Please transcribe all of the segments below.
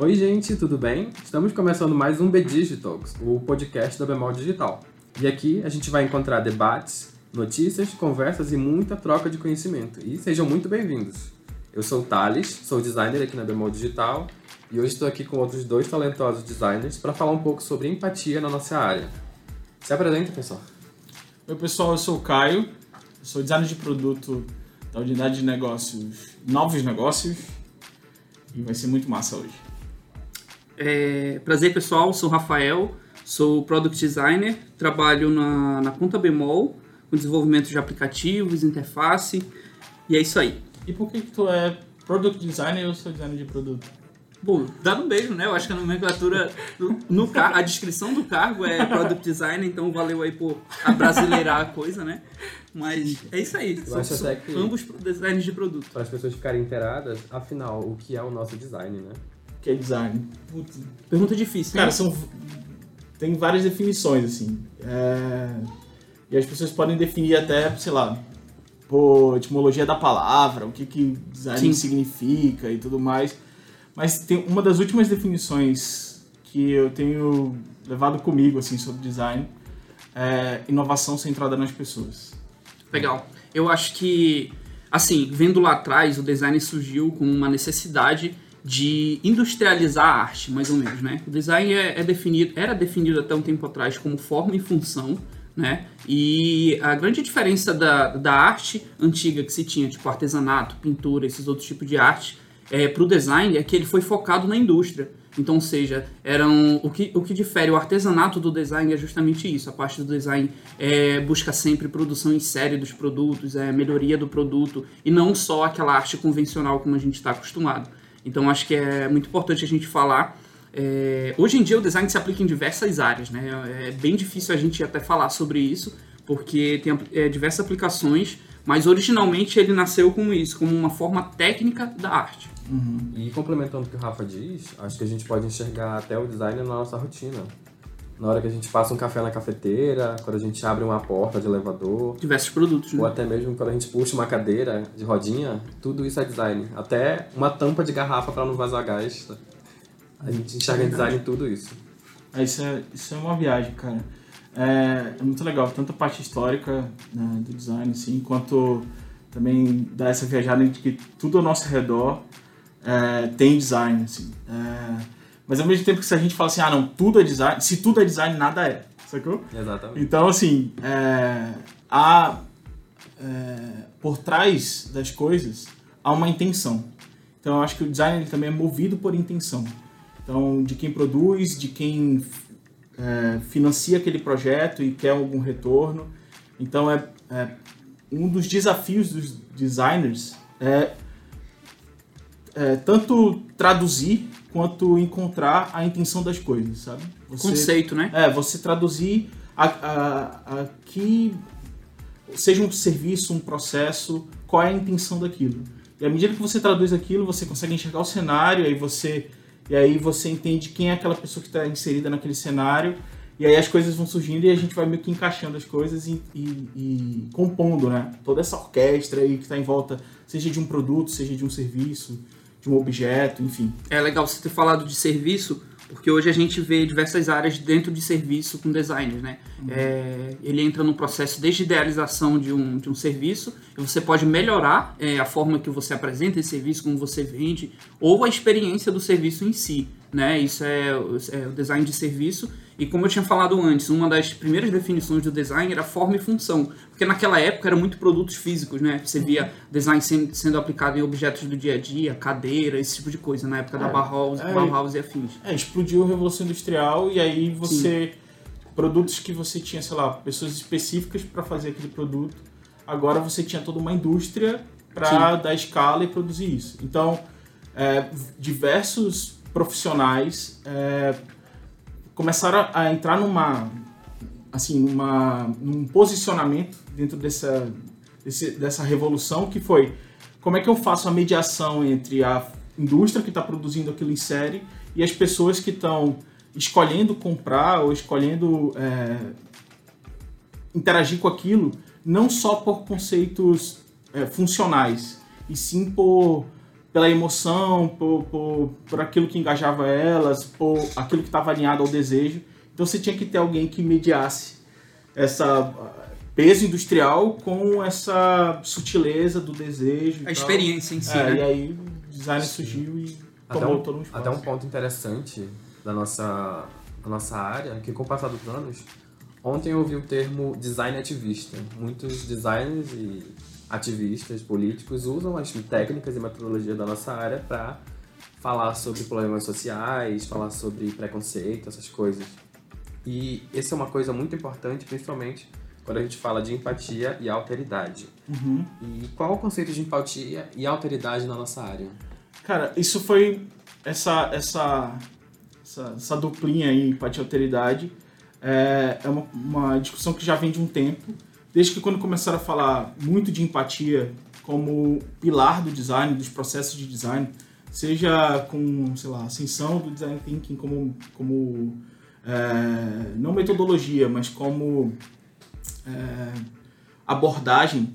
Oi, gente, tudo bem? Estamos começando mais um B-Digitalks, o podcast da Bemol Digital. E aqui a gente vai encontrar debates, notícias, conversas e muita troca de conhecimento. E sejam muito bem-vindos. Eu sou o Thales, sou designer aqui na Bemol Digital e hoje estou aqui com outros dois talentosos designers para falar um pouco sobre empatia na nossa área. Se apresenta, pessoal. Oi, pessoal, eu sou o Caio, sou designer de produto da unidade de negócios Novos Negócios e vai ser muito massa hoje. É, prazer pessoal, sou o Rafael, sou Product Designer, trabalho na, na Conta Bemol, com desenvolvimento de aplicativos, interface, e é isso aí. E por que, que tu é Product Designer e eu sou designer de produto? Bom, dá um beijo, né? Eu acho que a nomenclatura, no, no, a descrição do cargo é Product Designer, então valeu aí por abrasileirar a coisa, né? Mas é isso aí. Eu acho até que ambos designers de produto. Para as pessoas ficarem inteiradas, afinal, o que é o nosso design, né? Que é design? Putz, pergunta difícil, Cara, né? são... tem várias definições, assim. É... E as pessoas podem definir até, sei lá, por etimologia da palavra, o que, que design Sim. significa e tudo mais. Mas tem uma das últimas definições que eu tenho levado comigo, assim, sobre design, é inovação centrada nas pessoas. Legal. Eu acho que, assim, vendo lá atrás, o design surgiu com uma necessidade de industrializar a arte, mais ou menos, né? O design é, é, definido, era definido até um tempo atrás como forma e função, né? E a grande diferença da, da arte antiga que se tinha, tipo artesanato, pintura, esses outros tipos de arte, é, para o design é que ele foi focado na indústria. Então, ou seja, eram, o, que, o que difere o artesanato do design é justamente isso. A parte do design é, busca sempre produção em série dos produtos, é, melhoria do produto, e não só aquela arte convencional como a gente está acostumado. Então, acho que é muito importante a gente falar. É, hoje em dia, o design se aplica em diversas áreas. Né? É bem difícil a gente até falar sobre isso, porque tem é, diversas aplicações, mas originalmente ele nasceu como isso, como uma forma técnica da arte. Uhum. E complementando o que o Rafa diz, acho que a gente pode enxergar até o design na nossa rotina. Na hora que a gente passa um café na cafeteira, quando a gente abre uma porta de elevador. Diversos produtos, Ou né? até mesmo quando a gente puxa uma cadeira de rodinha, tudo isso é design. Até uma tampa de garrafa para não vazar gás. A gente enxerga em design tudo isso. É, isso, é, isso é uma viagem, cara. É, é muito legal, tanto a parte histórica né, do design, assim, quanto também dá essa viajada de que tudo ao nosso redor é, tem design, assim. É, mas ao mesmo tempo que se a gente fala assim, ah não, tudo é design, se tudo é design, nada é, sacou? Exatamente. Então, assim, é, há, é, por trás das coisas, há uma intenção. Então, eu acho que o design ele também é movido por intenção. Então, de quem produz, de quem é, financia aquele projeto e quer algum retorno. Então, é, é um dos desafios dos designers é é, tanto traduzir quanto encontrar a intenção das coisas, sabe? Você, Conceito, né? É, você traduzir a, a, a que seja um serviço, um processo, qual é a intenção daquilo. E à medida que você traduz aquilo, você consegue enxergar o cenário, aí você e aí você entende quem é aquela pessoa que está inserida naquele cenário, e aí as coisas vão surgindo e a gente vai meio que encaixando as coisas e, e, e compondo, né? Toda essa orquestra aí que está em volta, seja de um produto, seja de um serviço objeto, enfim. É legal você ter falado de serviço, porque hoje a gente vê diversas áreas dentro de serviço com designers, né? Uhum. É, ele entra no processo desde idealização de um, de um serviço, e você pode melhorar é, a forma que você apresenta esse serviço, como você vende, ou a experiência do serviço em si, né? Isso é, é o design de serviço, e como eu tinha falado antes, uma das primeiras definições do design era forma e função. Porque naquela época eram muito produtos físicos, né? Você via design sendo, sendo aplicado em objetos do dia a dia, cadeira, esse tipo de coisa, na época é, da Bauhaus, é, Bauhaus e afins. É, explodiu a Revolução Industrial e aí você... Sim. Produtos que você tinha, sei lá, pessoas específicas para fazer aquele produto. Agora você tinha toda uma indústria para dar escala e produzir isso. Então, é, diversos profissionais é, começaram a entrar numa assim numa num posicionamento dentro dessa desse, dessa revolução que foi como é que eu faço a mediação entre a indústria que está produzindo aquilo em série e as pessoas que estão escolhendo comprar ou escolhendo é, interagir com aquilo não só por conceitos é, funcionais e sim por pela emoção, por, por, por aquilo que engajava elas, por aquilo que estava alinhado ao desejo. Então você tinha que ter alguém que mediasse essa peso industrial com essa sutileza do desejo. A experiência em si, é, né? E aí o design surgiu e Até tomou um, todo um espaço. até um ponto interessante da nossa, da nossa área, que com o passar dos anos, ontem eu ouvi o termo design ativista. Muitos designers e ativistas políticos usam as técnicas e metodologias da nossa área para falar sobre problemas sociais, falar sobre preconceito, essas coisas. E essa é uma coisa muito importante, principalmente quando a gente fala de empatia e alteridade. Uhum. E qual o conceito de empatia e alteridade na nossa área? Cara, isso foi essa essa essa, essa duplinha aí, empatia e alteridade, é, é uma, uma discussão que já vem de um tempo, desde que quando começaram a falar muito de empatia como pilar do design, dos processos de design, seja com, sei lá, ascensão do design thinking como, como é, não metodologia, mas como é, abordagem.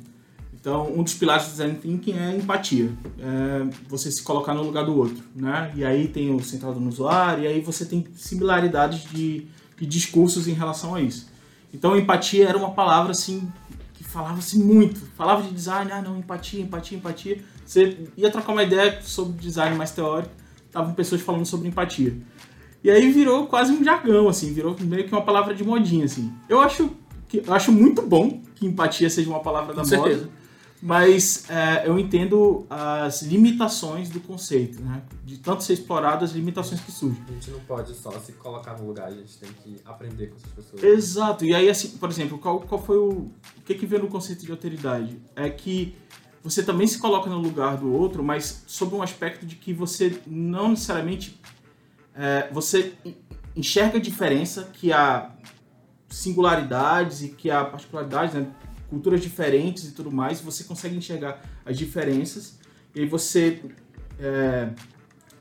Então, um dos pilares do design thinking é empatia, é você se colocar no lugar do outro, né? E aí tem o centrado no usuário, e aí você tem similaridades de, de discursos em relação a isso. Então, empatia era uma palavra assim que falava-se muito, falava de design, ah não, empatia, empatia, empatia. Você ia trocar uma ideia sobre design mais teórico, estavam pessoas falando sobre empatia. E aí virou quase um jargão, assim, virou meio que uma palavra de modinha, assim. Eu acho, que, eu acho muito bom que empatia seja uma palavra da Com moda. Mas é, eu entendo as limitações do conceito, né? De tanto ser explorado, as limitações que surgem. A gente não pode só se colocar no lugar, a gente tem que aprender com essas pessoas. Exato. E aí, assim, por exemplo, qual, qual foi o... O que que veio no conceito de alteridade? É que você também se coloca no lugar do outro, mas sob um aspecto de que você não necessariamente... é, você en- enxerga a diferença, que há singularidades e que há particularidades, né? Culturas diferentes e tudo mais, você consegue enxergar as diferenças e você é,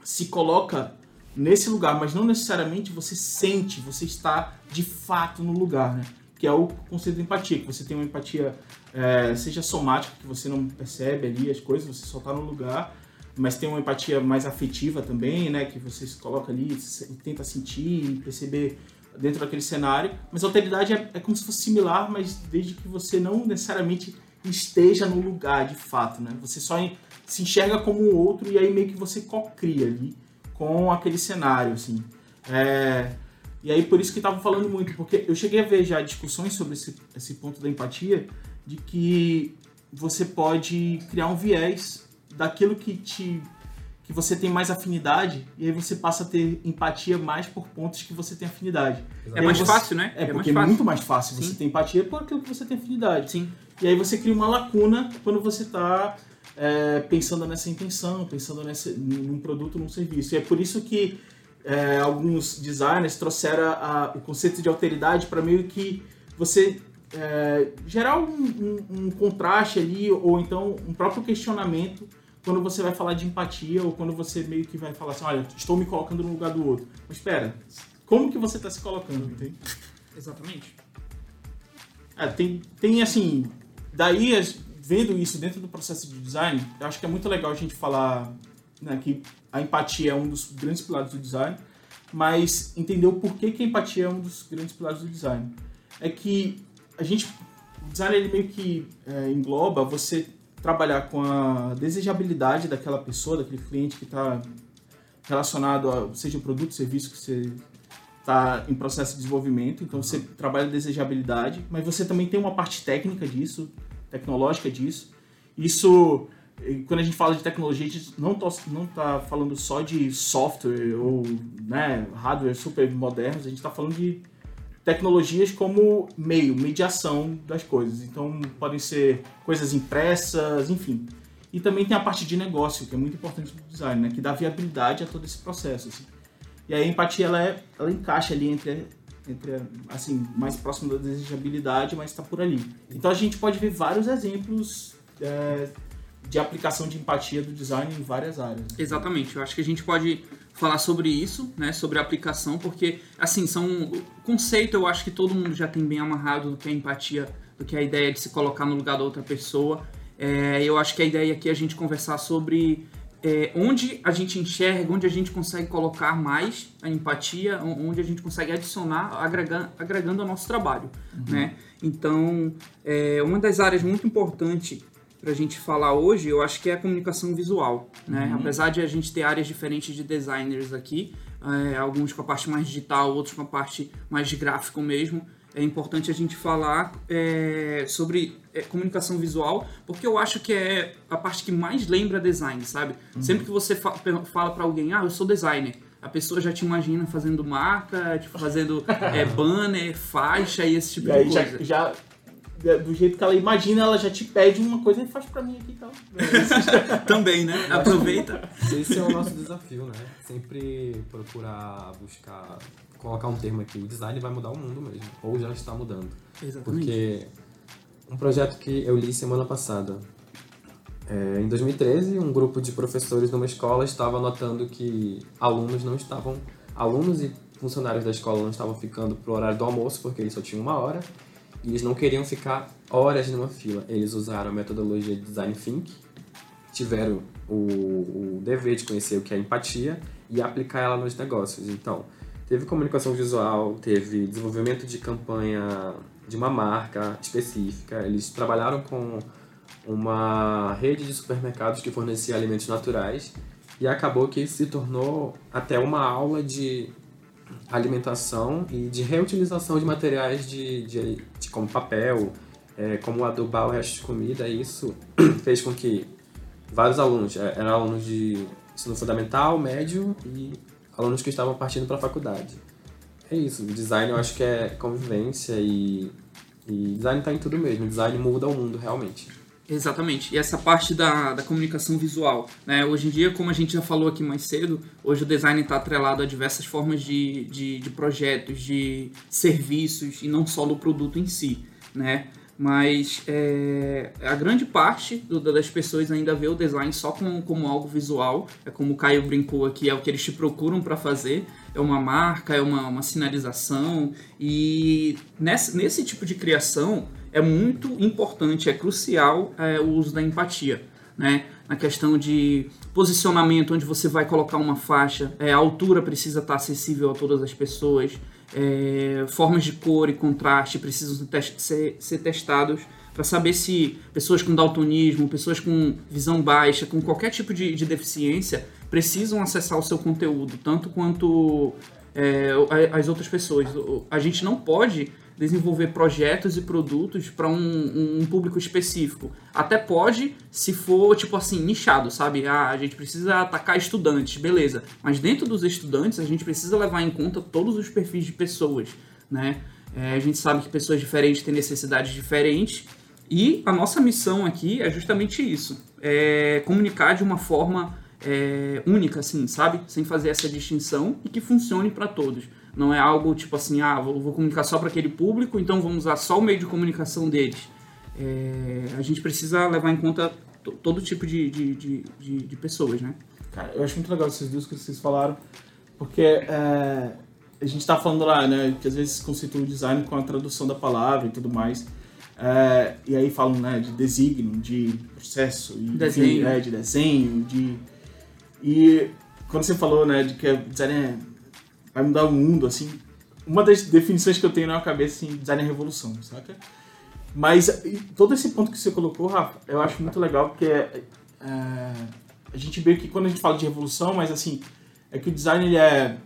se coloca nesse lugar, mas não necessariamente você sente, você está de fato no lugar, né? Que é o conceito de empatia, que você tem uma empatia, é, seja somática, que você não percebe ali as coisas, você só está no lugar, mas tem uma empatia mais afetiva também, né? Que você se coloca ali e tenta sentir perceber dentro daquele cenário. Mas a alteridade é, é como se fosse similar, mas desde que você não necessariamente esteja no lugar de fato, né? Você só se enxerga como um outro e aí meio que você co-cria ali com aquele cenário, assim. É, E aí por isso que estavam falando muito, porque eu cheguei a ver já discussões sobre esse, esse ponto da empatia, de que você pode criar um viés daquilo que te que você tem mais afinidade e aí você passa a ter empatia mais por pontos que você tem afinidade. É mais você- fácil, né? É, mais porque é muito mais fácil você Sim. ter empatia por aquilo que você tem afinidade. Sim. E aí você cria uma lacuna quando você está pensando nessa intenção, pensando nesse, num produto, num serviço. E é por isso que é, alguns designers trouxeram a- o conceito de alteridade para meio que você é, gerar um, um- um contraste ali, ou então um próprio questionamento quando você vai falar de empatia, ou quando você meio que vai falar assim, olha, estou me colocando no lugar do outro. Mas espera, como que você está se colocando, entende? Exatamente. É, tem, tem assim, daí vendo isso dentro do processo de design, eu acho que é muito legal a gente falar né, que a empatia é um dos grandes pilares do design, mas entender o porquê que a empatia é um dos grandes pilares do design. É que a gente, o design ele meio que é, engloba você trabalhar com a desejabilidade daquela pessoa, daquele cliente que está relacionado a seja o produto, serviço que você está em processo de desenvolvimento, então você trabalha a desejabilidade, mas você também tem uma parte técnica disso, tecnológica disso. Isso, quando a gente fala de tecnologia, a gente não está não tá falando só de software ou né, hardware super modernos, a gente está falando de tecnologias como meio, mediação das coisas. Então, podem ser coisas impressas, enfim. E também tem a parte de negócio, que é muito importante no design, né? que dá viabilidade a todo esse processo. assim. E aí a empatia ela, é, ela encaixa ali entre, entre assim, mais próximo da desejabilidade, mas está por ali. Então a gente pode ver vários exemplos é, de aplicação de empatia do design em várias áreas. Exatamente. Eu acho que a gente pode falar sobre isso, né? Sobre a aplicação, porque, assim, são. Conceito eu acho que todo mundo já tem bem amarrado do que é empatia, do que é a ideia de se colocar no lugar da outra pessoa. É, eu acho que a ideia aqui é a gente conversar sobre é, onde a gente enxerga, onde a gente consegue colocar mais a empatia, onde a gente consegue adicionar, agregando, agregando ao nosso trabalho, uhum. né? Então, é, uma das áreas muito importantes para a gente falar hoje, eu acho que é a comunicação visual, né? Uhum. Apesar de a gente ter áreas diferentes de designers aqui, é, alguns com a parte mais digital, outros com a parte mais de gráfico mesmo, é importante a gente falar é, sobre é, comunicação visual, porque eu acho que é a parte que mais lembra design, sabe? Uhum. Sempre que você fa fala para alguém, ah, eu sou designer, a pessoa já te imagina fazendo marca, tipo, fazendo é, banner, faixa e esse tipo e de coisa. Já, já, do jeito que ela imagina, ela já te pede uma coisa e faz para mim aqui e tal. Também, né? Aproveita. Esse é o nosso desafio, né? Sempre procurar buscar colocar um termo aqui, o design vai mudar o mundo mesmo, ou já está mudando. Exatamente. Porque um projeto que eu li semana passada, é, em 2013, um grupo de professores numa escola estava notando que alunos não estavam, alunos e funcionários da escola não estavam ficando pro horário do almoço porque eles só tinham uma hora eles não queriam ficar horas numa fila. Eles usaram a metodologia de design think, tiveram o, o dever de conhecer o que é empatia e aplicar ela nos negócios. Então, Teve comunicação visual, teve desenvolvimento de campanha de uma marca específica. Eles trabalharam com uma rede de supermercados que fornecia alimentos naturais e acabou que se tornou até uma aula de alimentação e de reutilização de materiais de, de, como papel, é, como adubar o resto de comida. E isso fez com que vários alunos, é, eram alunos de ensino fundamental, médio e alunos que estavam partindo para a faculdade. É isso, design eu acho que é convivência e, e design está em tudo mesmo, design muda o mundo realmente. Exatamente. E essa parte da, da comunicação visual. Né? Hoje em dia, como a gente já falou aqui mais cedo, hoje o design está atrelado a diversas formas de, de, de, projetos, de serviços e não só do produto em si. Né? Mas é, a grande parte do, das pessoas ainda vê o design só como, como algo visual. É como o Caio brincou aqui, é o que eles te procuram para fazer. É uma marca, é uma, uma sinalização. E nesse, nesse tipo de criação é muito importante, é crucial é, o uso da empatia. Né? Na questão de posicionamento, onde você vai colocar uma faixa, é, a altura precisa estar acessível a todas as pessoas é, formas de cor e contraste precisam ser, ser testados para saber se pessoas com daltonismo, pessoas com visão baixa, com qualquer tipo de, de deficiência, precisam acessar o seu conteúdo, tanto quanto é, as outras pessoas. A gente não pode desenvolver projetos e produtos para um, um, público específico. Até pode, se for, tipo assim, nichado, sabe? Ah, a gente precisa atacar estudantes, beleza. Mas dentro dos estudantes, a gente precisa levar em conta todos os perfis de pessoas, né? É, a gente sabe que pessoas diferentes têm necessidades diferentes e a nossa missão aqui é justamente isso. É comunicar de uma forma é, única, assim, sabe? Sem fazer essa distinção e que funcione para todos. Não é algo tipo assim, ah, vou, vou comunicar só para aquele público, então vamos usar só o meio de comunicação deles. É, a gente precisa levar em conta todo tipo de, de, de, de, de pessoas, né? Cara, eu acho muito legal essas duas que vocês falaram, porque é, a gente está falando lá, né, que às vezes conceitua o design com a tradução da palavra e tudo mais. É, e aí falam né, de designo, de processo, e, desenho. Enfim, é, de desenho, de. E quando você falou né, de que design é vai mudar o mundo, assim. Uma das definições que eu tenho na minha cabeça, assim, design é revolução, saca? Mas todo esse ponto que você colocou, Rafa, eu acho muito legal, porque é, é, a gente vê que quando a gente fala de revolução, mas assim, é que o design ele é.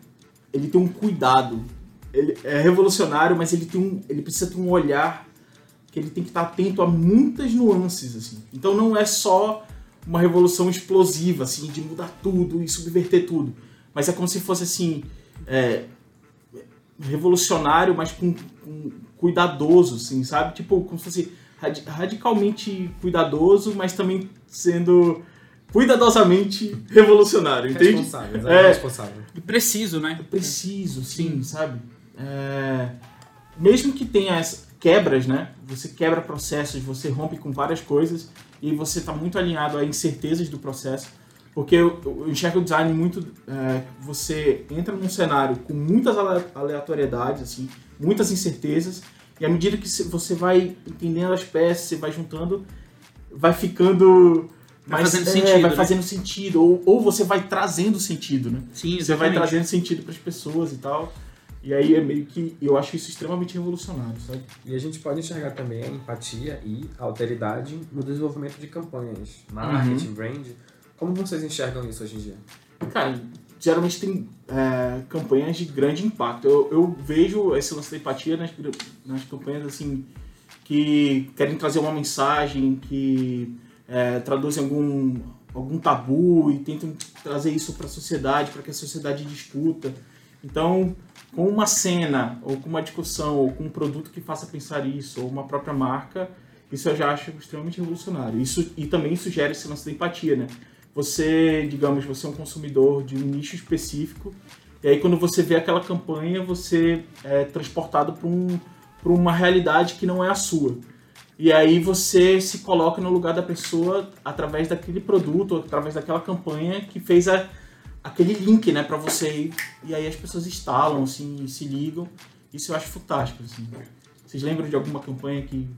Ele tem um cuidado. Ele é revolucionário, mas ele tem um. Ele precisa ter um olhar que ele tem que estar atento a muitas nuances, assim. Então não é só uma revolução explosiva, assim, de mudar tudo e subverter tudo. Mas é como se fosse assim é, revolucionário, mas com, com, cuidadoso, assim, sabe? Tipo, como se fosse radicalmente cuidadoso, mas também sendo cuidadosamente revolucionário, entende? Responsável, é, responsável. E preciso, né? Preciso, sim, sim. sabe? É, mesmo que tenha as quebras, né? Você quebra processos, você rompe com várias coisas e você está muito alinhado a incertezas do processo porque eu, eu enxergo o design muito. É, você entra num cenário com muitas aleatoriedades, assim, muitas incertezas, e à medida que você vai entendendo as peças, você vai juntando, vai ficando Vai Mas, fazendo é, sentido, vai né? fazendo sentido. Ou, ou você vai trazendo sentido, né? Sim, Você vai exatamente. trazendo sentido para as pessoas e tal. E aí é meio que. Eu acho isso extremamente revolucionário, sabe? E a gente pode enxergar também a empatia e a alteridade no desenvolvimento de campanhas, marketing, brand. Como vocês enxergam isso hoje em dia? Cara, geralmente tem é, campanhas de grande impacto. Eu, eu vejo esse lance da empatia nas, nas campanhas assim que querem trazer uma mensagem, que é, traduzem algum, algum tabu e tentam trazer isso para a sociedade, para que a sociedade discuta. Então, com uma cena, ou com uma discussão, ou com um produto que faça pensar isso, ou uma própria marca, isso eu já acho extremamente revolucionário. Isso, e também isso gera esse lance da empatia, né? Você, digamos, você é um consumidor de um nicho específico, e aí quando você vê aquela campanha, você é transportado para um, uma realidade que não é a sua. E aí você se coloca no lugar da pessoa através daquele produto, através daquela campanha que fez a, aquele link, né, para você. E aí as pessoas instalam, assim, se ligam. Isso eu acho fantástico, assim. Vocês lembram de alguma campanha que...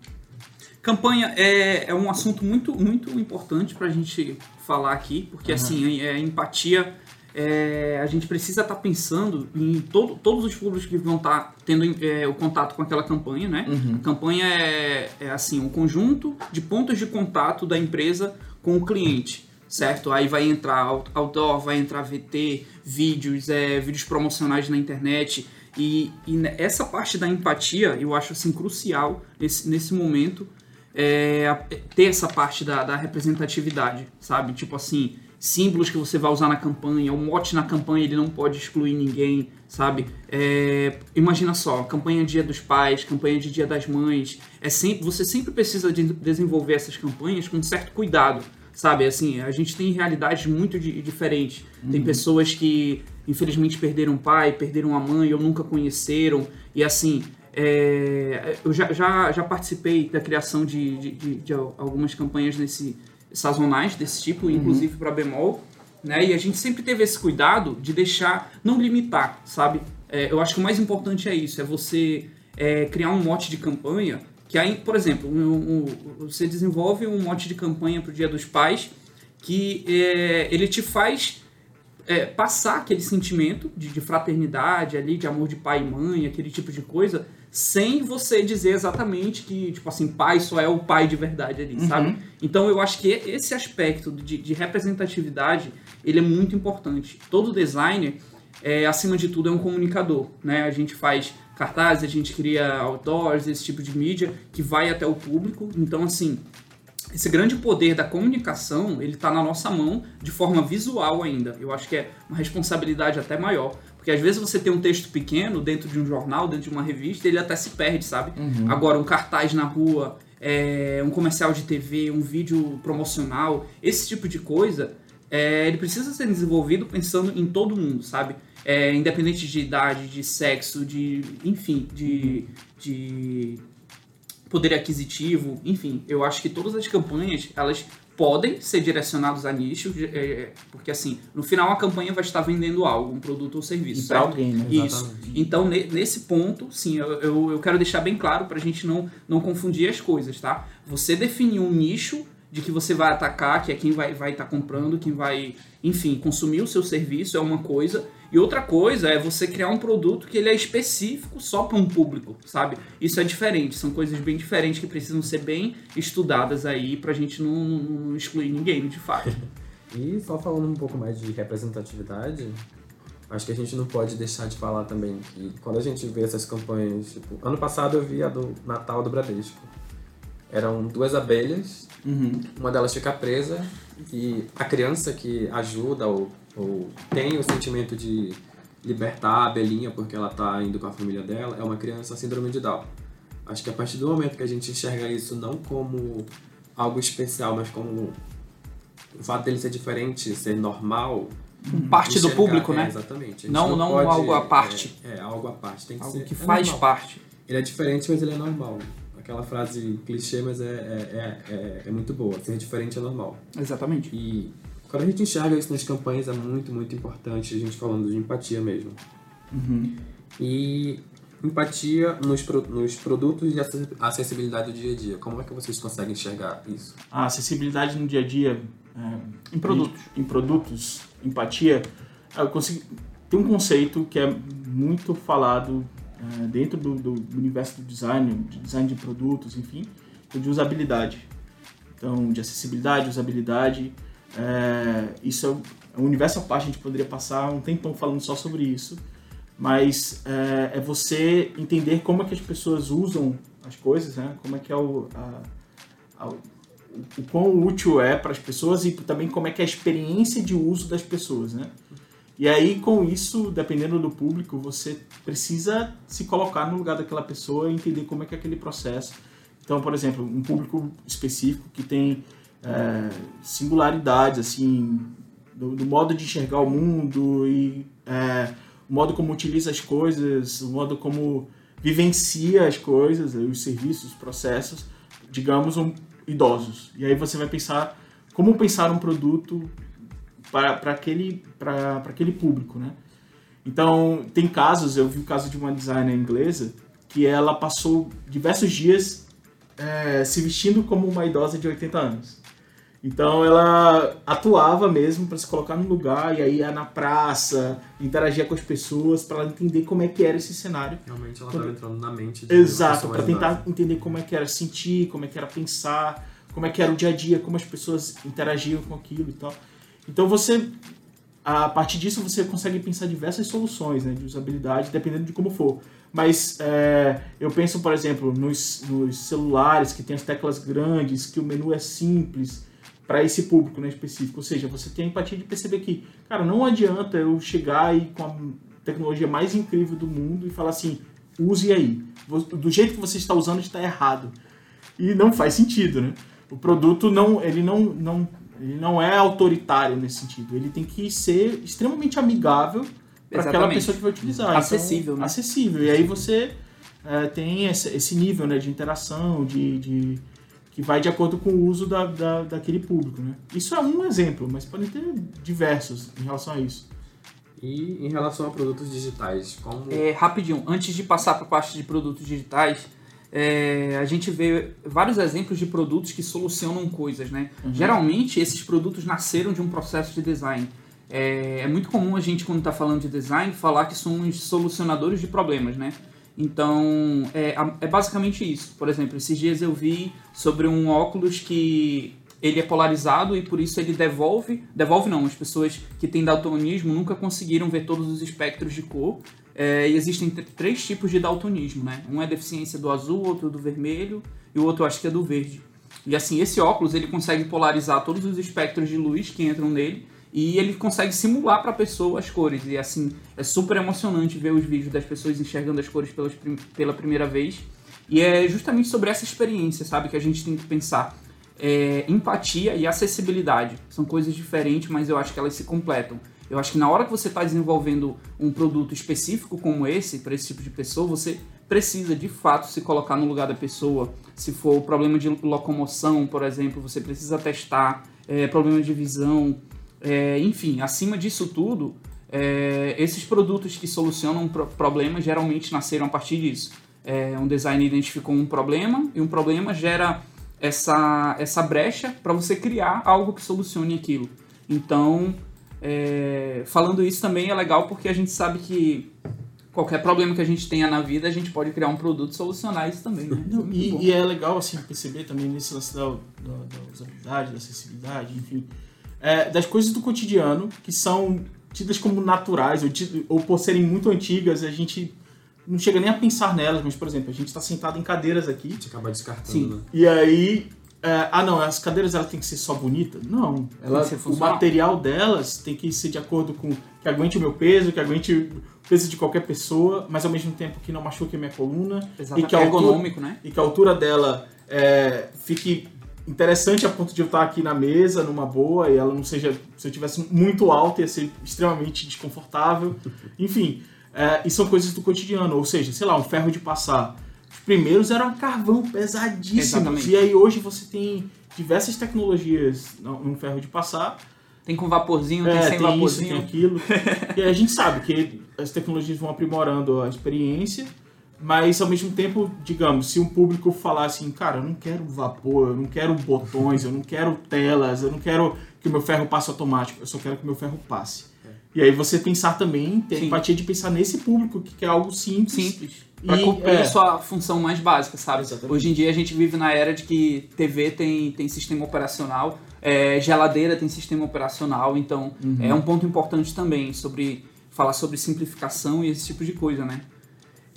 Campanha é, é um assunto muito, muito importante para a gente falar aqui, porque Aham. assim, é, empatia, é, a gente precisa estar pensando em todo, todos os públicos que vão estar tendo é, o contato com aquela campanha, né? A campanha é, é assim, um conjunto de pontos de contato da empresa com o cliente, certo? Aí vai entrar out- outdoor, vai entrar VT, vídeos, é, vídeos promocionais na internet. E, e essa parte da empatia eu acho assim crucial nesse, nesse momento é, ter essa parte da, da representatividade, sabe? Tipo assim, símbolos que você vai usar na campanha, o mote na campanha ele não pode excluir ninguém, sabe? É, imagina só, campanha Dia dos Pais, campanha de Dia das Mães, é sempre, você sempre precisa de desenvolver essas campanhas com um certo cuidado, sabe? Assim, a gente tem realidades muito di- diferentes. Tem pessoas que infelizmente perderam um pai, perderam a mãe ou nunca conheceram, e assim, é, eu já, já, já participei da criação de, de, de- de algumas campanhas nesse, sazonais desse tipo, inclusive para bemol, né? E a gente sempre teve esse cuidado de deixar, não limitar, sabe? É, eu acho que o mais importante é isso, é você é, criar um mote de campanha que aí, por exemplo, um- um- você desenvolve um mote de campanha para o Dia dos Pais que é, ele te faz é, passar aquele sentimento de, de fraternidade ali, de amor de pai e mãe, aquele tipo de coisa, sem você dizer exatamente que, tipo assim, pai só é o pai de verdade ali, sabe? Então eu acho que esse aspecto de, de representatividade, ele é muito importante. Todo designer, é, acima de tudo, é um comunicador, né? A gente faz cartazes, a gente cria outdoors, esse tipo de mídia que vai até o público. Então, assim, esse grande poder da comunicação, ele está na nossa mão de forma visual ainda. Eu acho que é uma responsabilidade até maior. Porque às vezes você tem um texto pequeno dentro de um jornal, dentro de uma revista, ele até se perde, sabe? Agora, um cartaz na rua, é, um comercial de TV, um vídeo promocional, esse tipo de coisa, é, ele precisa ser desenvolvido pensando em todo mundo, sabe? É, independente de idade, de sexo, de. enfim, de. de poder aquisitivo, enfim, eu acho que todas as campanhas, elas podem ser direcionadas a nicho, é, porque assim, no final a campanha vai estar vendendo algo, um produto ou serviço. E certo? alguém, né? Isso. Exatamente. Então, ne- nesse ponto, sim, eu, eu, eu quero deixar bem claro pra gente não, não confundir as coisas, tá? Você definir um nicho de que você vai atacar, que é quem vai estar vai tá comprando, quem vai, enfim, consumir o seu serviço é uma coisa. E outra coisa é você criar um produto que ele é específico só para um público, sabe? Isso é diferente, são coisas bem diferentes que precisam ser bem estudadas aí pra gente não, não- não excluir ninguém, de fato. E só falando um pouco mais de representatividade, acho que a gente não pode deixar de falar também que quando a gente vê essas campanhas, tipo, ano passado eu vi a do Natal do Bradesco. Eram duas abelhas, uma delas fica presa e a criança que ajuda ou, ou tem o sentimento de libertar a abelhinha porque ela tá indo com a família dela é uma criança síndrome de Down. Acho que a partir do momento que a gente enxerga isso não como algo especial, mas como o fato dele ser diferente, ser normal. Parte do público, é, né? Exatamente. Não- não algo à parte. É, é, algo à parte. Tem que Algo ser, que é faz normal. parte. Ele é diferente, mas ele é normal. Aquela frase clichê, mas é, é, é, é, é muito boa. Ser diferente é normal. Exatamente. E quando a gente enxerga isso nas campanhas, é muito, muito importante a gente falando de empatia mesmo. E empatia nos, pro- nos produtos de acess- acessibilidade do dia a dia. Como é que vocês conseguem enxergar isso? A acessibilidade no dia a dia, é, em produtos, em, produtos, empatia, eu consigo tem um conceito que é muito falado é, dentro do, do, universo do design, de design de produtos, enfim, de usabilidade. Então, de acessibilidade, usabilidade, é, isso é um universo à parte, a gente poderia passar um tempão falando só sobre isso, mas é, é, você entender como é que as pessoas usam as coisas, né? como é que é o, a, a, o quão útil é para as pessoas e também como é que é a experiência de uso das pessoas, né? E aí, com isso, dependendo do público, você precisa se colocar no lugar daquela pessoa e entender como é que é aquele processo. Então, por exemplo, um público específico que tem é, singularidades, assim, do, do, modo de enxergar o mundo e é, o modo como utiliza as coisas, o modo como vivencia as coisas, os serviços, os processos, digamos, um, idosos. E aí você vai pensar como pensar um produto para aquele, aquele público, né? Então, tem casos, eu vi o caso de uma designer inglesa que ela passou diversos dias é, se vestindo como uma idosa de 80 anos. Então ela atuava mesmo para se colocar no lugar e aí ia na praça, interagia com as pessoas para entender como é que era esse cenário. Realmente ela estava entrando na mente de Exato, para tentar entender como é que era sentir, como é que era pensar, como é que era o dia a dia, como as pessoas interagiam com aquilo e tal. Então você, a partir disso, você consegue pensar diversas soluções né, de usabilidade, dependendo de como for. Mas é, eu penso, por exemplo, nos, nos, celulares que tem as teclas grandes, que o menu é simples para esse público né, específico. Ou seja, você tem a empatia de perceber que, cara, não adianta eu chegar aí com a tecnologia mais incrível do mundo e falar assim, use aí. Do jeito que você está usando está errado. E não faz sentido, né? O produto não, ele não, não ele não é autoritário nesse sentido. Ele tem que ser extremamente amigável para aquela pessoa que vai utilizar. Acessível. Então, né? Acessível. E aí você é, tem esse, esse, nível né, de interação, de, de, que vai de acordo com o uso da, da, daquele público. Né? Isso é um exemplo, mas podem ter diversos em relação a isso. E em relação a produtos digitais, como. É, rapidinho, antes de passar para a parte de produtos digitais, é, a gente vê vários exemplos de produtos que solucionam coisas, né? Uhum. Geralmente, esses produtos nasceram de um processo de design. É, é muito comum a gente, quando está falando de design, falar que somos solucionadores de problemas, né? Então, é, é basicamente isso. Por exemplo, esses dias eu vi sobre um óculos que ele é polarizado e por isso ele devolve, devolve não, as pessoas que têm daltonismo nunca conseguiram ver todos os espectros de cor é, e existem três tipos de daltonismo, né? Um é deficiência do azul, outro do vermelho e o outro acho que é do verde. E assim, esse óculos ele consegue polarizar todos os espectros de luz que entram nele e ele consegue simular para a pessoa as cores. E assim, é super emocionante ver os vídeos das pessoas enxergando as cores pelas, pela primeira vez. E é justamente sobre essa experiência, sabe, que a gente tem que pensar. É, empatia e acessibilidade são coisas diferentes, mas eu acho que elas se completam. Eu acho que na hora que você está desenvolvendo um produto específico como esse, para esse tipo de pessoa, você precisa de fato se colocar no lugar da pessoa. Se for problema de locomoção, por exemplo, você precisa testar, é, problema de visão, é, enfim, acima disso tudo, é, esses produtos que solucionam problemas geralmente nasceram a partir disso. É, um designer identificou um problema e um problema gera essa, essa brecha para você criar algo que solucione aquilo. Então, é, falando isso também é legal porque a gente sabe que qualquer problema que a gente tenha na vida, a gente pode criar um produto e solucionar isso também. Né? Não, e, e, é legal assim perceber também nesse lance da, da, da usabilidade, da acessibilidade, enfim, é, das coisas do cotidiano que são tidas como naturais ou, ou por serem muito antigas, a gente não chega nem a pensar nelas, mas por exemplo, a gente está sentado em cadeiras aqui. Gente acaba descartando, Sim. né? E aí é, ah, não, as cadeiras elas têm que ser só bonitas? Não. Ela, o material delas tem que ser de acordo com que aguente o meu peso, que aguente o peso de qualquer pessoa, mas ao mesmo tempo que não machuque a minha coluna. Exatamente. E que a ergonômico, altura, né? E que a altura dela é, fique interessante a ponto de eu estar aqui na mesa, numa boa, e ela não seja. Se eu tivesse muito alta, ia ser extremamente desconfortável. Enfim, é, e são coisas do cotidiano, ou seja, sei lá, um ferro de passar primeiros eram carvão pesadíssimos. Exatamente. E aí hoje você tem diversas tecnologias no ferro de passar. Tem com vaporzinho, é, tem sem tem vaporzinho. Isso, tem aquilo. e a gente sabe que as tecnologias vão aprimorando a experiência, mas ao mesmo tempo, digamos, se um público falar assim, cara, eu não quero vapor, eu não quero botões, eu não quero telas, eu não quero que o meu ferro passe automático, eu só quero que o meu ferro passe. E aí você pensar também, ter Sim. empatia de pensar nesse público, que quer algo simples. Simples. Pra E, cumprir é. a sua função mais básica, sabe? Exatamente. Hoje em dia a gente vive na era de que TV tem, tem sistema operacional, é, geladeira tem sistema operacional, então Uhum. é um ponto importante também sobre falar sobre simplificação e esse tipo de coisa, né?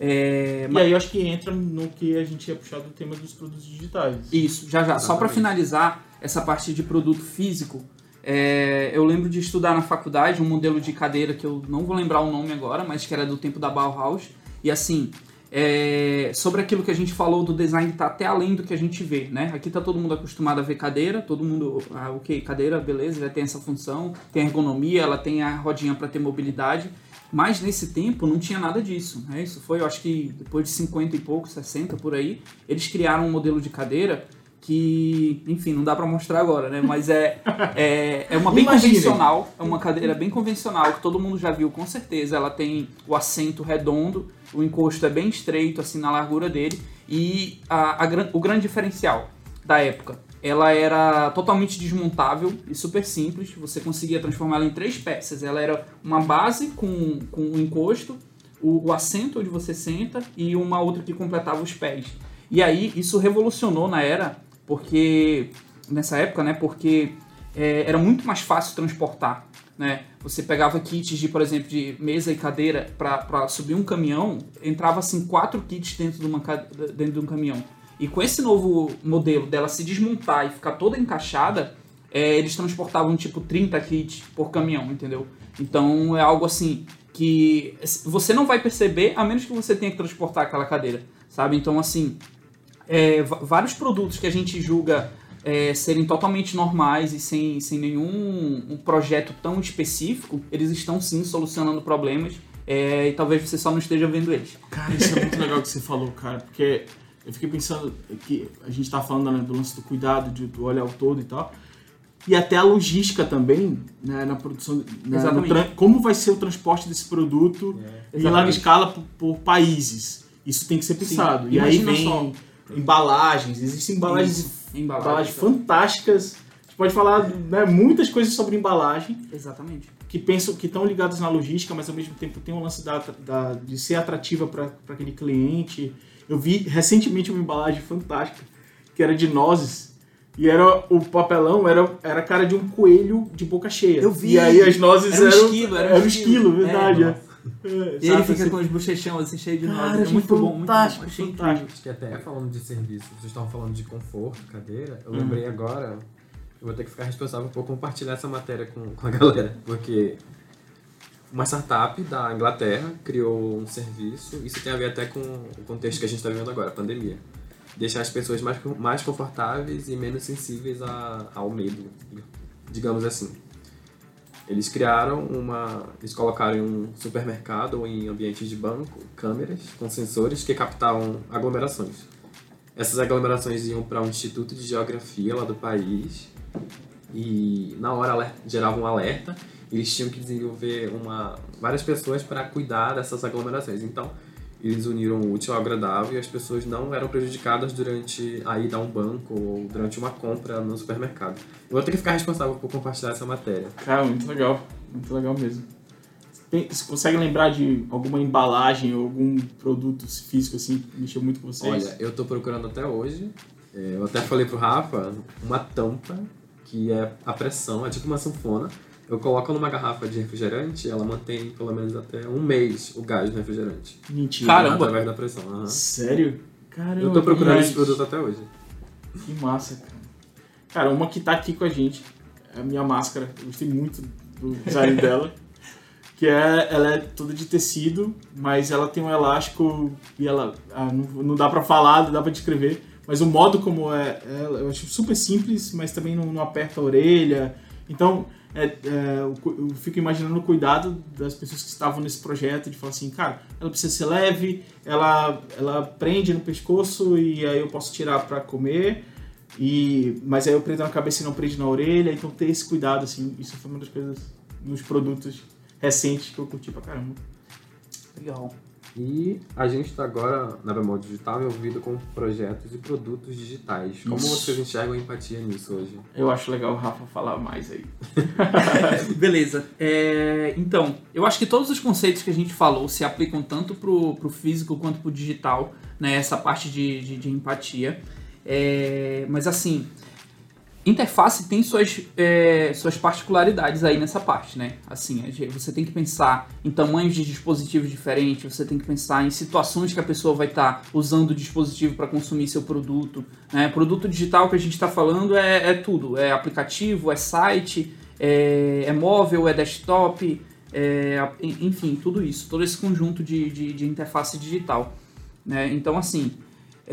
É, E aí eu acho que entra no que a gente ia puxar do tema dos produtos digitais. Isso, já já. Só para Exatamente. finalizar essa parte de produto físico, é, eu lembro de estudar na faculdade um modelo de cadeira que eu não vou lembrar o nome agora, mas que era do tempo da Bauhaus. E assim, é, sobre aquilo que a gente falou do design tá até além do que a gente vê, né? Aqui tá todo mundo acostumado a ver cadeira, todo mundo, ah, ok, cadeira, beleza, já tem essa função, tem ergonomia, ela tem a rodinha para ter mobilidade. Mas nesse tempo não tinha nada disso. Né? Isso foi, eu acho que depois de 50 e pouco, 60 por aí, eles criaram um modelo de cadeira que, enfim, não dá pra mostrar agora, né? Mas é, é, é uma bem Imaginem. convencional, é uma cadeira bem convencional, que todo mundo já viu com certeza. Ela tem o assento redondo, o encosto é bem estreito, assim, na largura dele, e a, a o grande diferencial da época, ela era totalmente desmontável e super simples, você conseguia transformá-la em três peças. Ela era uma base com, com o encosto, o, o assento onde você senta e uma outra que completava os pés. E aí isso revolucionou na era, porque nessa época, né? Porque é, era muito mais fácil transportar, né? Você pegava kits de, por exemplo, de mesa e cadeira para subir um caminhão, entrava assim quatro kits dentro de, uma, dentro de um caminhão. E com esse novo modelo dela se desmontar e ficar toda encaixada, é, eles transportavam tipo 30 kits por caminhão, entendeu? Então é algo assim que você não vai perceber a menos que você tenha que transportar aquela cadeira, sabe? Então assim, é, vários produtos que a gente julga é, serem totalmente normais e sem, sem nenhum um projeto tão específico, eles estão sim solucionando problemas é, e talvez você só não esteja vendo eles. Cara, isso é muito legal que você falou, cara, porque eu fiquei pensando que a gente tá falando né, do lance do cuidado, de, do olhar ao todo e tal, e até a logística também, né, na produção, né, como vai ser o transporte desse produto É. em larga escala por, por países. Isso tem que ser pensado. E aí vem só. embalagens, existem embalagens, Isso, embalagem. embalagens fantásticas. A gente pode falar né, muitas coisas sobre embalagem Exatamente. que pensam que estão ligados na logística, mas ao mesmo tempo tem um lance da, da- de ser atrativa para aquele cliente. Eu vi recentemente uma embalagem fantástica que era de nozes e era o papelão era era a cara de um coelho de boca cheia. Eu vi. E aí as nozes Era um eram esquilo, era um um esquilo. esquilo, verdade. É, é. É, E ele fica assim. com os bochechão assim, cheio de Cara, nós. É muito bom, muito bom. fantástico, Achei fantástico. Acho que até falando de serviço, vocês estavam falando de conforto, cadeira, eu Hum. lembrei agora, eu vou ter que ficar responsável por compartilhar essa matéria com, com a galera, porque uma startup da Inglaterra criou um serviço, isso tem a ver até com o contexto que a gente está vivendo agora, a pandemia. Deixar as pessoas mais, mais confortáveis e menos sensíveis a, ao medo, digamos assim. Eles criaram uma. Eles colocaram em um supermercado ou em ambientes de banco câmeras com sensores que captavam aglomerações. Essas aglomerações iam para um instituto de geografia lá do país e na hora geravam um alerta. Eles tinham que desenvolver uma, várias pessoas para cuidar dessas aglomerações. Então, eles uniram o útil ao agradável e as pessoas não eram prejudicadas durante a ida a um banco ou durante uma compra no supermercado. Eu vou ter que ficar responsável por compartilhar essa matéria. Cara, muito legal. Muito legal mesmo. Você consegue lembrar de alguma embalagem ou algum produto físico assim que mexeu muito com vocês? Olha, eu tô procurando até hoje. É, Eu até falei pro Rafa uma tampa que é a pressão, é tipo uma sanfona. Eu coloco numa garrafa de refrigerante ela mantém pelo menos até um mês o gás do refrigerante. Mentira. Caramba. Através da pressão. aham. Sério? Caramba. Eu tô procurando esse produto até hoje. Que massa, cara. Cara, uma que tá aqui com a gente é a minha máscara. Eu gostei muito do design dela. Que é, ela é toda de tecido, mas ela tem um elástico e ela ah, não, não dá pra falar, não dá pra descrever. Mas o modo como é, ela, eu acho super simples, mas também não, não aperta a orelha. Então, é, é, eu, eu fico imaginando o cuidado das pessoas que estavam nesse projeto de falar assim, cara, ela precisa ser leve, ela, ela prende no pescoço e aí eu posso tirar pra comer. E, mas aí eu prendo na cabeça e não prende na orelha, então ter esse cuidado, assim, isso foi uma das coisas nos produtos recentes que eu curti pra caramba. Legal. E a gente está agora na Bemol Digital envolvido com projetos e produtos digitais. Como Isso. vocês enxergam a empatia nisso hoje? Eu acho legal o Rafa falar mais aí. Beleza. É, então, eu acho que todos os conceitos que a gente falou se aplicam tanto pro, pro físico quanto pro digital, né? Essa parte de, de, de empatia. É, mas assim, interface tem suas, é, suas particularidades aí nessa parte, né? Assim, você tem que pensar em tamanhos de dispositivos diferentes, você tem que pensar em situações que a pessoa vai estar usando o dispositivo para consumir seu produto. Né? Produto digital que a gente está falando é, é tudo, é aplicativo, é site, é, é móvel, é desktop, é, enfim, tudo isso, todo esse conjunto de, de, de interface digital. Né? Então, assim,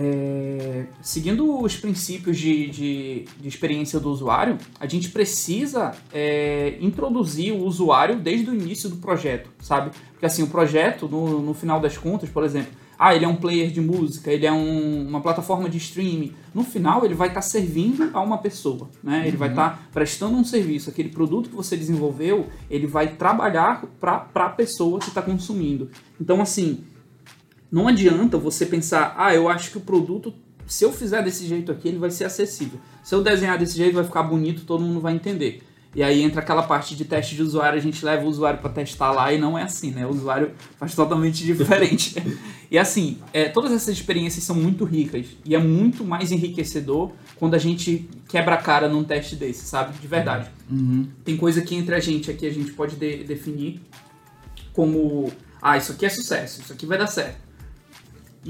é, seguindo os princípios de, de, de experiência do usuário, a gente precisa é, introduzir o usuário desde o início do projeto, sabe? Porque assim, o projeto, no, no final das contas, por exemplo, ah, ele é um player de música, ele é um- uma plataforma de streaming. No final, ele vai estar servindo a uma pessoa, né? Ele vai estar prestando um serviço. Aquele produto que você desenvolveu, ele vai trabalhar para a pessoa que está consumindo. Então, assim, não adianta você pensar, ah, eu acho que o produto, se eu fizer desse jeito aqui, ele vai ser acessível. Se eu desenhar desse jeito, vai ficar bonito, todo mundo vai entender. E aí entra aquela parte de teste de usuário, a gente leva o usuário para testar lá e não é assim, né? O usuário faz totalmente diferente. e assim, é, todas essas experiências são muito ricas e é muito mais enriquecedor quando a gente quebra a cara num teste desse, sabe? De verdade. Tem coisa que entre a gente aqui a gente pode de- definir como, ah, isso aqui é sucesso, isso aqui vai dar certo.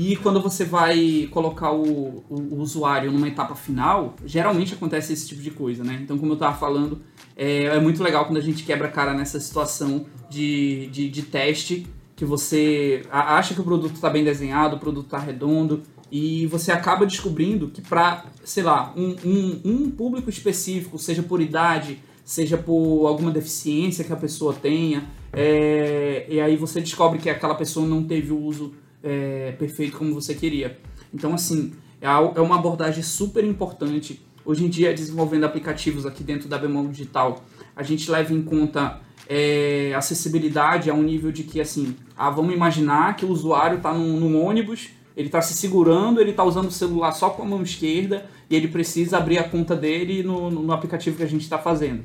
E quando você vai colocar o, o- o usuário numa etapa final, geralmente acontece esse tipo de coisa, né? Então, como eu tava falando, é, é muito legal quando a gente quebra a cara nessa situação de, de, de teste, que você acha que o produto está bem desenhado, o produto está redondo, e você acaba descobrindo que para, sei lá, um, um, um público específico, seja por idade, seja por alguma deficiência que a pessoa tenha, é, e aí você descobre que aquela pessoa não teve o uso é, perfeito como você queria. Então, assim, é é uma abordagem super importante. Hoje em dia, desenvolvendo aplicativos aqui dentro da Bemol Digital, a gente leva em conta é, acessibilidade a um nível de que, assim, ah, vamos imaginar que o usuário está num, num ônibus, ele está se segurando, ele está usando o celular só com a mão esquerda e ele precisa abrir a conta dele no, no aplicativo que a gente está fazendo.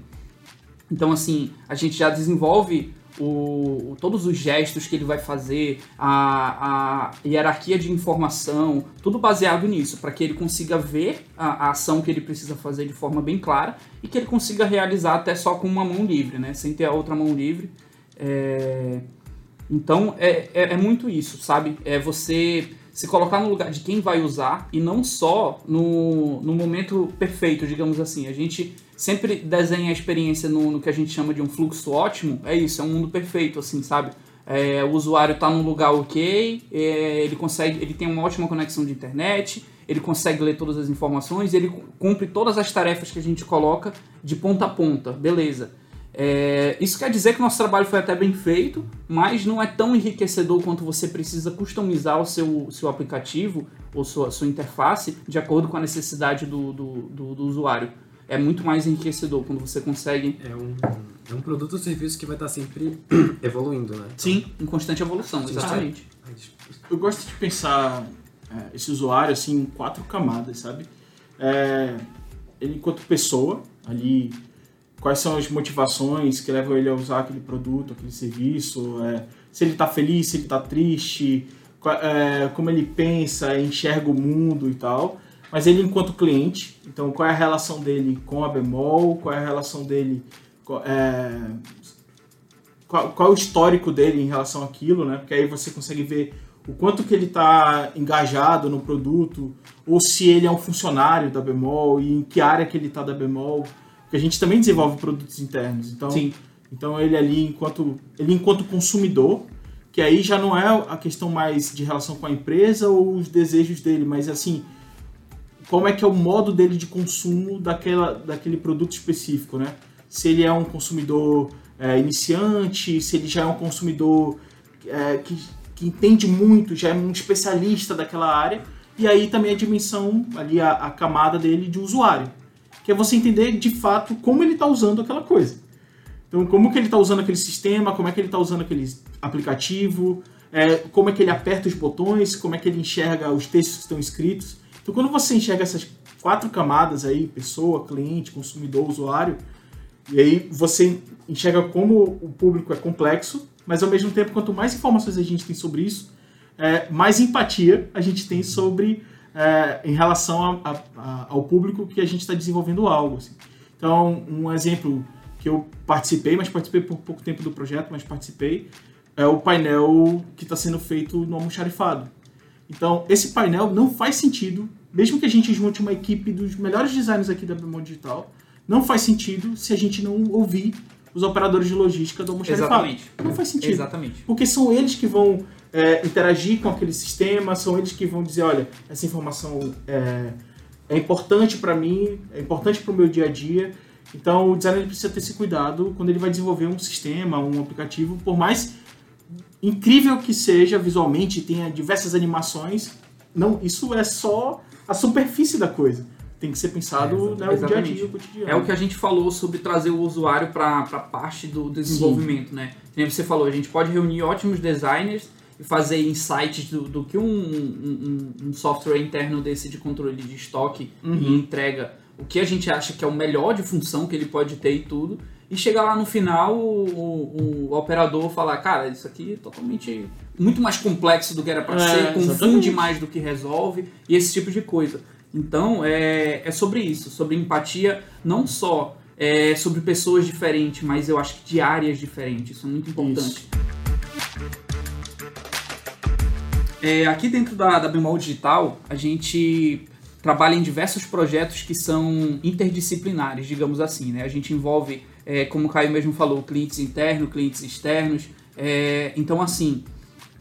Então, assim, a gente já desenvolve o, todos os gestos que ele vai fazer, a, a hierarquia de informação, tudo baseado nisso, para que ele consiga ver a, a ação que ele precisa fazer de forma bem clara e que ele consiga realizar até só com uma mão livre, né? Sem ter a outra mão livre. É, Então, é, é, é muito isso, sabe? É você se colocar no lugar de quem vai usar e não só no, no momento perfeito, digamos assim. A gente sempre desenha a experiência no, no que a gente chama de um fluxo ótimo. É isso, é um mundo perfeito, assim, sabe? É, o usuário está num lugar ok, é, ele consegue, ele tem uma ótima conexão de internet, ele consegue ler todas as informações, ele cumpre todas as tarefas que a gente coloca de ponta a ponta, beleza. É, isso quer dizer que o nosso trabalho foi até bem feito, mas não é tão enriquecedor quanto você precisa customizar o seu, seu aplicativo ou sua, sua interface de acordo com a necessidade do, do, do- do usuário. É muito mais enriquecedor quando você consegue, É um, é um produto ou serviço que vai estar sempre evoluindo, né? sim, em constante evolução, exatamente. Eu gosto de pensar é, esse usuário assim em quatro camadas, sabe? É, ele enquanto pessoa, ali, quais são as motivações que levam ele a usar aquele produto, aquele serviço, é, se ele tá feliz, se ele tá triste, qua- é, como ele pensa, enxerga o mundo e tal. Mas ele enquanto cliente, então qual é a relação dele com a Bemol, qual é a relação dele é, qual, qual é o histórico dele em relação àquilo, né? Porque aí você consegue ver o quanto que ele está engajado no produto, ou se ele é um funcionário da Bemol e em que área que ele está da Bemol. Porque a gente também desenvolve produtos internos, então, Sim. então ele ali enquanto ele enquanto consumidor, que aí já não é a questão mais de relação com a empresa ou os desejos dele, mas assim como é que é o modo dele de consumo daquela, daquele produto específico, né? Se ele é um consumidor é, iniciante, se ele já é um consumidor é, que, que entende muito, já é um especialista daquela área, e aí também a dimensão, ali a, a camada dele de usuário, que é você entender de fato como ele está usando aquela coisa. Então, como que ele está usando aquele sistema, como é que ele está usando aquele aplicativo, é, como é que ele aperta os botões, como é que ele enxerga os textos que estão escritos. Então, quando você enxerga essas quatro camadas aí, pessoa, cliente, consumidor, usuário, e aí você enxerga como o público é complexo, mas ao mesmo tempo, quanto mais informações a gente tem sobre isso, é, mais empatia a gente tem sobre é, em relação a, a, ao público que a gente está desenvolvendo algo. Assim. Então, um exemplo que eu participei, mas participei por pouco tempo do projeto, mas participei, é o painel que está sendo feito no almoxarifado. Então, esse painel não faz sentido, mesmo que a gente junte uma equipe dos melhores designers aqui da Bemol Digital, não faz sentido se a gente não ouvir os operadores de logística do almoxarifado. Exatamente. Não faz sentido. Exatamente. Porque são eles que vão é, interagir com aquele sistema, são eles que vão dizer, olha, essa informação é, é importante para mim, é importante para o meu dia a dia. Então o designer precisa ter esse cuidado quando ele vai desenvolver um sistema, um aplicativo, por mais incrível que seja visualmente, tenha diversas animações, não, isso é só a superfície da coisa. Tem que ser pensado É, né, o dia a dia, o cotidiano. É o que a gente falou sobre trazer o usuário para a parte do desenvolvimento, né? Que nem você falou, a gente pode reunir ótimos designers fazer insights do, do que um, um- um- software interno desse de controle de estoque Uhum. e entrega, o que a gente acha que é o melhor de função que ele pode ter e tudo, e chegar lá no final o, o- o operador falar, cara, isso aqui é totalmente muito mais complexo do que era para É, ser, confunde exatamente. mais do que resolve e esse tipo de coisa. Então é, é sobre isso, sobre empatia, não só é, sobre pessoas diferentes, mas eu acho que de áreas diferentes. Isso é muito importante. É, aqui dentro da, da Bemol Digital, a gente trabalha em diversos projetos que são interdisciplinares, digamos assim. Né? A gente envolve, é, como o Caio mesmo falou, clientes internos, clientes externos. É, então, assim,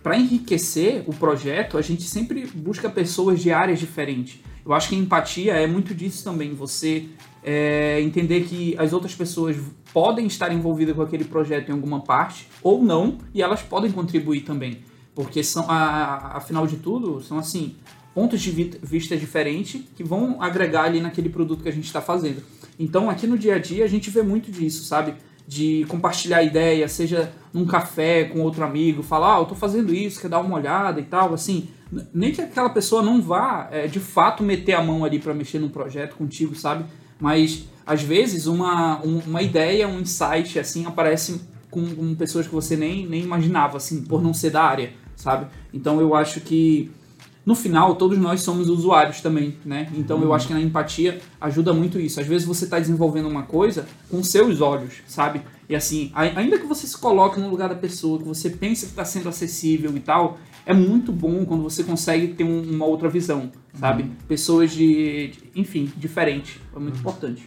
para enriquecer o projeto, a gente sempre busca pessoas de áreas diferentes. Eu acho que a empatia é muito disso também. Você é, entender que as outras pessoas podem estar envolvidas com aquele projeto em alguma parte ou não, e elas podem contribuir também. Porque são, a- afinal de tudo, são assim, pontos de vi- vista diferentes que vão agregar ali naquele produto que a gente está fazendo. Então, aqui no dia a dia, a gente vê muito disso, sabe? De compartilhar ideia, seja num café com outro amigo, falar, ah, eu tô fazendo isso, quer dar uma olhada e tal, assim. Nem que aquela pessoa não vá, é, de fato, meter a mão ali para mexer no projeto contigo, sabe? Mas, às vezes, uma, um- uma ideia, um insight, assim, aparece com, com pessoas que você nem, nem imaginava, assim, por não ser da área, sabe? Então, eu acho que no final, todos nós somos usuários também, né? Então eu acho que na empatia ajuda muito isso. Às vezes você está desenvolvendo uma coisa com seus olhos, sabe? E assim, ai- ainda que você se coloque no lugar da pessoa, que você pense que está sendo acessível e tal, é muito bom quando você consegue ter um- uma outra visão, sabe? Pessoas de, de- enfim, diferente. É muito importante.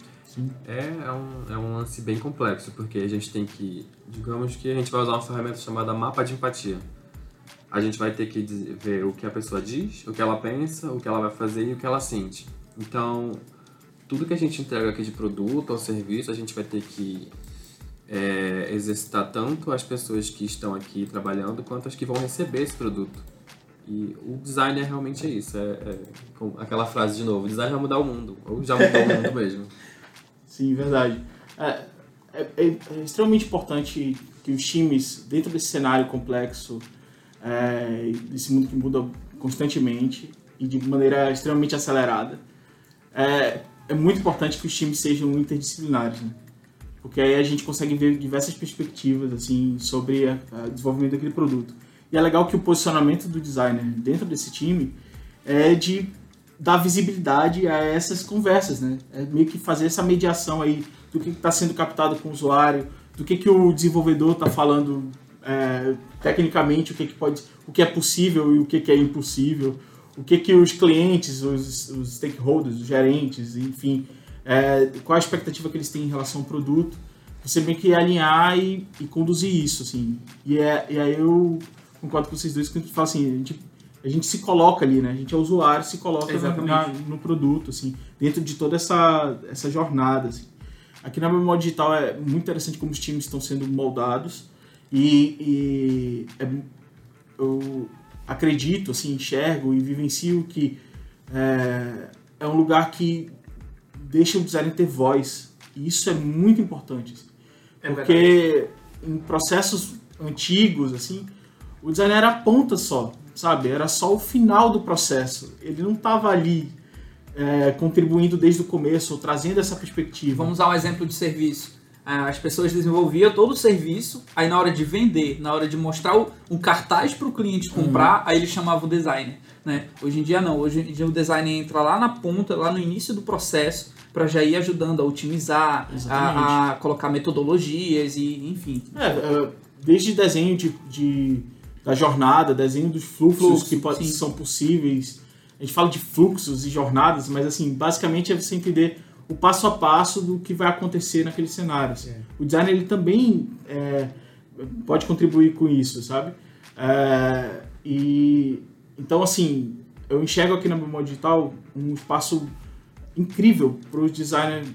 É, é, um, é um lance bem complexo, porque a gente tem que. Digamos que a gente vai usar uma ferramenta chamada mapa de empatia. A gente vai ter que ver o que a pessoa diz, o que ela pensa, o que ela vai fazer e o que ela sente. Então, tudo que a gente entrega aqui de produto ou serviço, a gente vai ter que é, exercitar tanto as pessoas que estão aqui trabalhando quanto as que vão receber esse produto. E o design é realmente isso. É, é aquela frase de novo: o design vai mudar o mundo. Ou já mudou o mundo mesmo. Sim, verdade. É, é- é- é extremamente importante que os times, dentro desse cenário complexo, é, desse mundo que muda constantemente e de maneira extremamente acelerada, é, é muito importante que os times sejam interdisciplinares, né? Porque aí a gente consegue ver diversas perspectivas assim sobre o desenvolvimento daquele produto. E é legal que o posicionamento do designer dentro desse time é de dar visibilidade a essas conversas, né? É meio que fazer essa mediação aí do que está sendo captado com o usuário, do que, que o desenvolvedor está falando é, tecnicamente, o que, que pode, o que é possível e o que, que é impossível, o que, que os clientes, os, os stakeholders, os gerentes, enfim, é, qual a expectativa que eles têm em relação ao produto. Você meio que alinhar e, e conduzir isso, assim. E, é, e aí eu concordo com vocês dois que a gente fala assim, a gente, a gente se coloca ali, né? A gente é usuário, se coloca na- no produto, assim, dentro de toda essa, essa jornada, assim. Aqui na Memória Digital é muito interessante como os times estão sendo moldados e, e é- eu acredito, assim, enxergo e vivencio que é, é um lugar que deixa o designer ter voz. E isso é muito importante. assim. É porque em processos antigos, assim, o design era a ponta só, sabe? Era só o final do processo. Ele não estava ali é, contribuindo desde o começo, ou trazendo essa perspectiva. Vamos usar um exemplo de serviço. Ah, As pessoas desenvolviam todo o serviço, aí na hora de vender, na hora de mostrar o- um cartaz para o cliente comprar, aí ele chamava o designer. Né? Hoje em dia não, hoje em dia o designer entra lá na ponta, lá no início do processo, para já ir ajudando a otimizar, a, a colocar metodologias e enfim. É, é, desde desenho de, de- da jornada, desenho dos fluxos Fluxo, que pode- são possíveis. A gente fala de fluxos e jornadas, mas assim, basicamente é você entender o passo a passo do que vai acontecer naqueles cenários. É. O designer ele também é, pode contribuir com isso, sabe? É, e então assim, eu enxergo aqui na memória digital um espaço incrível para o designer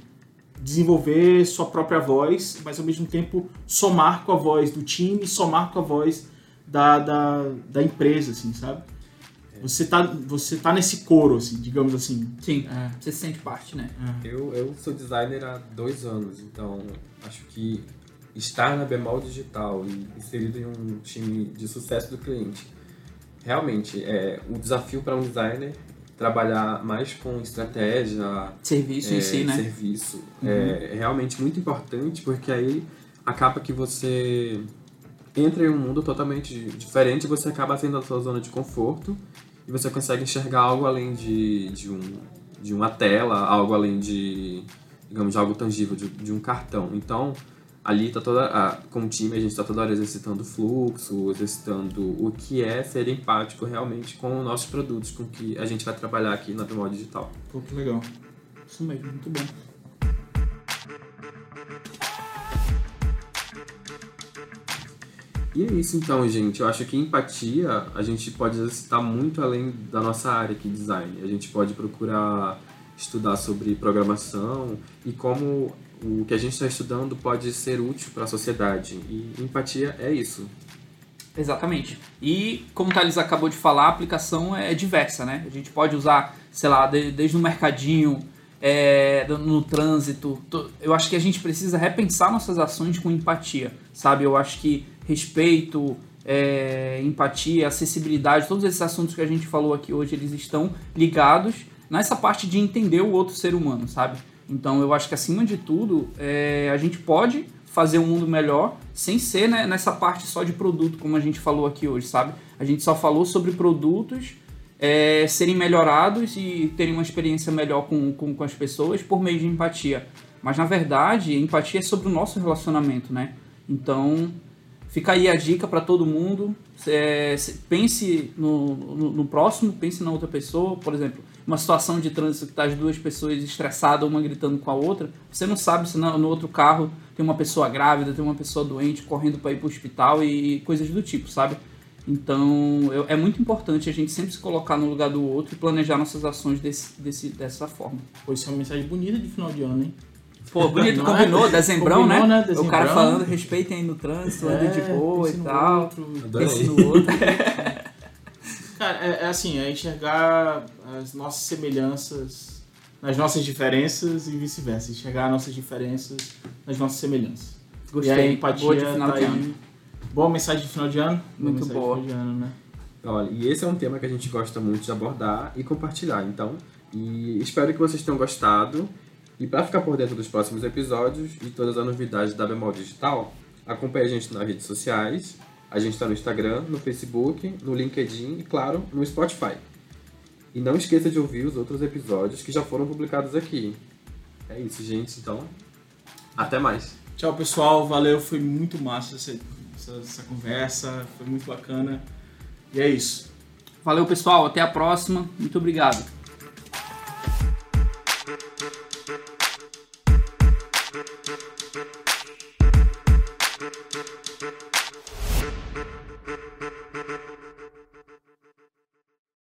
desenvolver sua própria voz, mas ao mesmo tempo somar com a voz do time, somar com a voz da, da, da empresa, assim, sabe? Você tá, você tá nesse coro, assim, digamos assim. Sim, É. você se sente parte, né? Eu, eu sou designer há dois anos, então acho que estar na Bemol Digital e inserido em um time de sucesso do cliente, realmente é um desafio para um designer trabalhar mais com estratégia, Serviço em é, si, né? serviço. É realmente muito importante porque aí acaba que você entra em um mundo totalmente diferente, você acaba saindo da sua zona de conforto e você consegue enxergar algo além de, de, um, de uma tela, algo além de, digamos, de algo tangível, de, de um cartão. Então, ali tá toda, a, com o time a gente está toda hora exercitando o fluxo, exercitando o que é ser empático realmente com os nossos produtos, com que a gente vai trabalhar aqui na Bemol Digital. Pô, que legal. Isso mesmo, muito bom. E é isso então, gente. Eu acho que empatia a gente pode exercitar muito além da nossa área aqui, design. A gente pode procurar estudar sobre programação e como o que a gente está estudando pode ser útil para a sociedade. E empatia é isso. Exatamente. E como o Thales acabou de falar, a aplicação é diversa, né? A gente pode usar, sei lá, de- desde o mercadinho, é, no, trânsito. To- Eu acho que a gente precisa repensar nossas ações com empatia, sabe? Eu acho que respeito, é, empatia, acessibilidade, todos esses assuntos que a gente falou aqui hoje, eles estão ligados nessa parte de entender o outro ser humano, sabe? Então eu acho que acima de tudo, é, a gente pode fazer um mundo melhor sem ser né, nessa parte só de produto, como a gente falou aqui hoje, sabe? A gente só falou sobre produtos é, serem melhorados e terem uma experiência melhor com, com, com as pessoas por meio de empatia. Mas na verdade, empatia é sobre o nosso relacionamento, né? Então, fica aí a dica para todo mundo. É, se- pense no, no, no próximo, pense na outra pessoa. Por exemplo, uma situação de trânsito que tá as duas pessoas estressadas, uma gritando com a outra. Você não sabe se no, no outro carro tem uma pessoa grávida, tem uma pessoa doente correndo para ir para o hospital e coisas do tipo, sabe? Então, eu- é muito importante a gente sempre se colocar no lugar do outro e planejar nossas ações desse, desse, dessa forma. Pô, isso é uma mensagem bonita de final de ano, hein? Pô, bonito, é? combinou, dezembrão, Combinou, né? né? Dezembrão. O cara falando, respeitem aí no trânsito, andem de boa e tal. outro. Adorei. Pense no outro. Cara, é, é assim, é enxergar as nossas semelhanças nas nossas diferenças e vice-versa. Enxergar nossas diferenças nas nossas semelhanças. e a Gostei. empatia Boa de final tá de aí. ano. Boa mensagem de final de ano. Muito mensagem boa. De final de ano, né? Olha, e esse é um tema que a gente gosta muito de abordar e compartilhar, então. E espero que vocês tenham gostado. E para ficar por dentro dos próximos episódios e todas as novidades da Bemol Digital, acompanhe a gente nas redes sociais. A gente está no Instagram, no Facebook, no LinkedIn e, claro, no Spotify. E não esqueça de ouvir os outros episódios que já foram publicados aqui. É isso, gente. Então, até mais. Tchau, pessoal. Valeu. Foi muito massa essa, essa, essa conversa. Foi muito bacana. E é isso. Valeu, pessoal. Até a próxima. Muito obrigado.